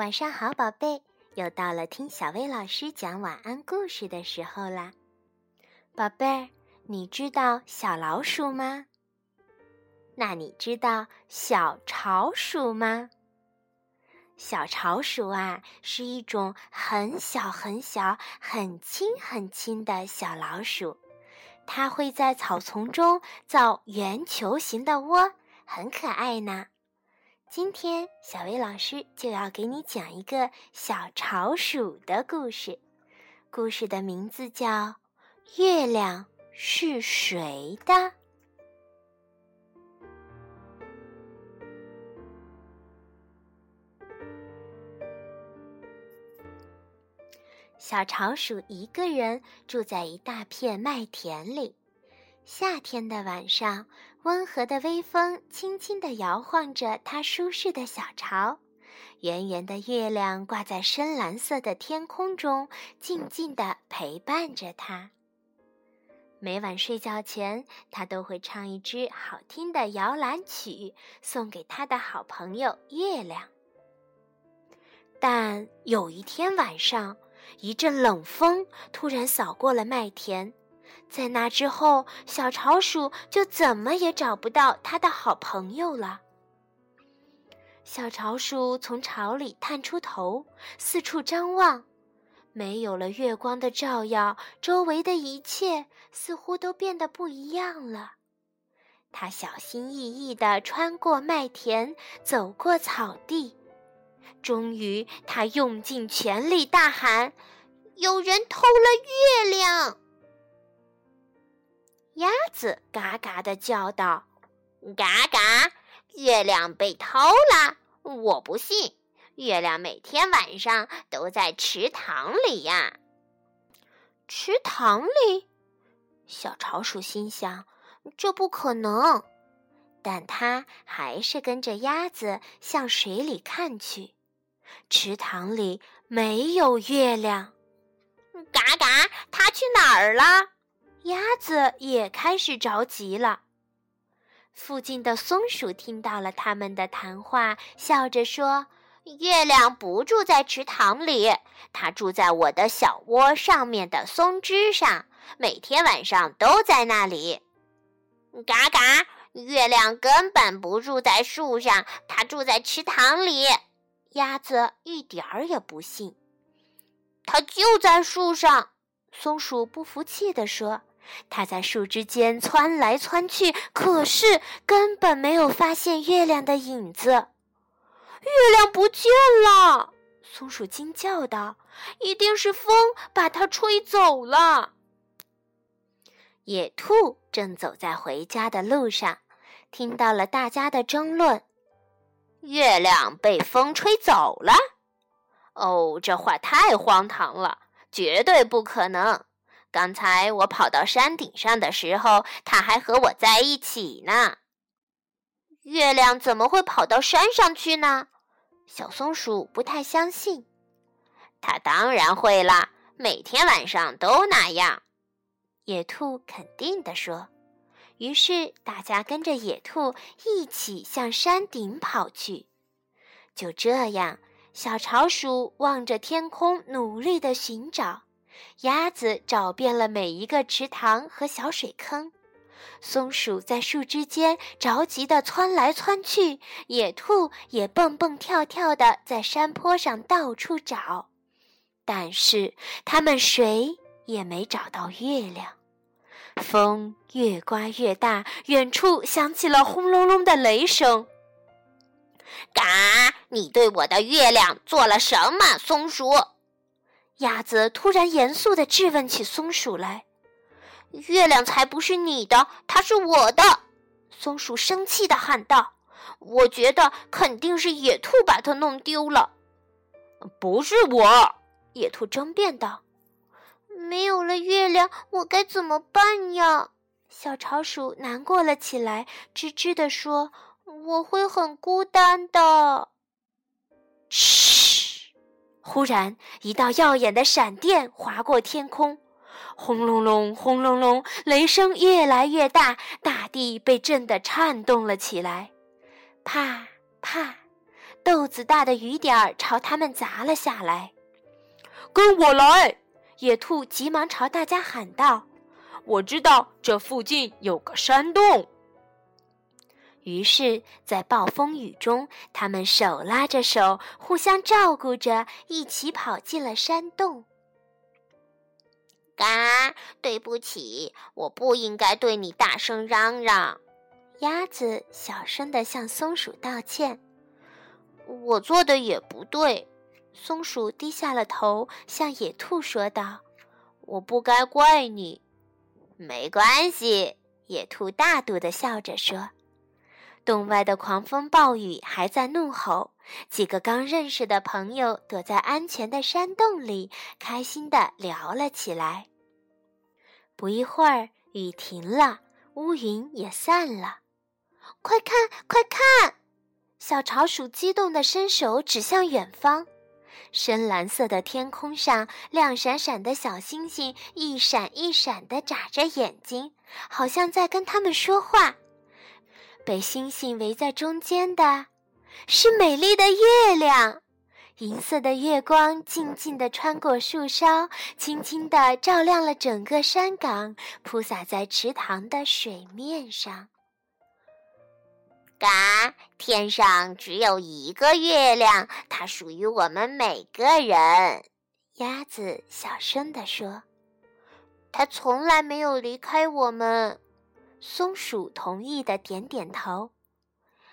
晚上好，宝贝，又到了听小薇老师讲晚安故事的时候啦。宝贝儿，你知道小老鼠吗？那你知道小巢鼠吗？小巢鼠啊，是一种很小很小、很轻很轻的小老鼠，它会在草丛中造圆球形的窝，很可爱呢。今天，小薇老师就要给你讲一个小巢鼠的故事。故事的名字叫《月亮是谁的》。小巢鼠一个人住在一大片麦田里。夏天的晚上，温和的微风轻轻地摇晃着它舒适的小巢，圆圆的月亮挂在深蓝色的天空中，静静地陪伴着它。每晚睡觉前，它都会唱一支好听的摇篮曲，送给他的好朋友月亮。但有一天晚上，一阵冷风突然扫过了麦田。在那之后，小巢鼠就怎么也找不到它的好朋友了。小巢鼠从巢里探出头，四处张望，没有了月光的照耀，周围的一切似乎都变得不一样了。它小心翼翼地穿过麦田，走过草地，终于，它用尽全力大喊：“有人偷了月亮！”鸭子嘎嘎的叫道：“嘎嘎，月亮被偷了！我不信，月亮每天晚上都在池塘里呀。”池塘里，小巢鼠心想：“这不可能。”但它还是跟着鸭子向水里看去。池塘里没有月亮。嘎嘎，它去哪儿了？鸭子也开始着急了。附近的松鼠听到了他们的谈话，笑着说：“月亮不住在池塘里，它住在我的小窝上面的松枝上，每天晚上都在那里。”嘎嘎，月亮根本不住在树上，它住在池塘里。鸭子一点儿也不信。它就在树上。松鼠不服气地说。它在树枝间窜来窜去，可是根本没有发现月亮的影子。月亮不见了！松鼠惊叫道：“一定是风把它吹走了。”野兔正走在回家的路上，听到了大家的争论：“月亮被风吹走了？哦，这话太荒唐了，绝对不可能！”刚才我跑到山顶上的时候，它还和我在一起呢。月亮怎么会跑到山上去呢？小松鼠不太相信。它当然会啦，每天晚上都那样。野兔肯定地说。于是大家跟着野兔一起向山顶跑去。就这样，小巢鼠望着天空，努力地寻找。鸭子找遍了每一个池塘和小水坑，松鼠在树枝间着急地窜来窜去，野兔也蹦蹦跳跳地在山坡上到处找，但是它们谁也没找到月亮。风越刮越大，远处响起了轰隆隆的雷声。嘎！你对我的月亮做了什么，松鼠？鸭子突然严肃地质问起松鼠来：“月亮才不是你的，它是我的！”松鼠生气地喊道：“我觉得肯定是野兔把它弄丢了。”“不是我！”野兔争辩道。“没有了月亮，我该怎么办呀？”小巢鼠难过了起来，吱吱地说：“我会很孤单的。”嘘。忽然，一道耀眼的闪电划过天空，轰隆隆，轰隆隆，雷声越来越大，大地被震得颤动了起来。啪啪，豆子大的雨点儿朝他们砸了下来。跟我来！野兔急忙朝大家喊道：“我知道这附近有个山洞。”于是，在暴风雨中，他们手拉着手，互相照顾着，一起跑进了山洞。嘎，对不起，我不应该对你大声嚷嚷。鸭子小声地向松鼠道歉：“我做的也不对。”松鼠低下了头，向野兔说道：“我不该怪你。”没关系，野兔大度地笑着说。洞外的狂风暴雨还在怒吼，几个刚认识的朋友躲在安全的山洞里，开心地聊了起来。不一会儿，雨停了，乌云也散了。快看，快看！小潮鼠激动地伸手指向远方，深蓝色的天空上，亮闪闪的小星星一闪一闪地眨着眼睛，好像在跟他们说话。被星星围在中间的，是美丽的月亮。银色的月光静静地穿过树梢，轻轻地照亮了整个山岗，铺洒在池塘的水面上。嘎，天上只有一个月亮，它属于我们每个人。鸭子小声地说：“它从来没有离开我们。”松鼠同意的点点头，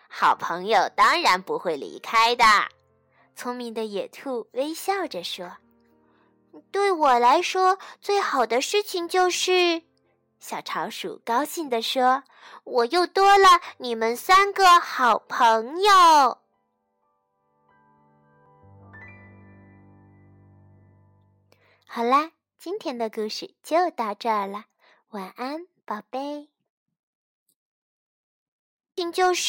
好朋友当然不会离开的。聪明的野兔微笑着说：“对我来说，最好的事情就是……”小潮鼠高兴地说：“我又多了你们三个好朋友。”好啦，今天的故事就到这儿了，晚安，宝贝。就是。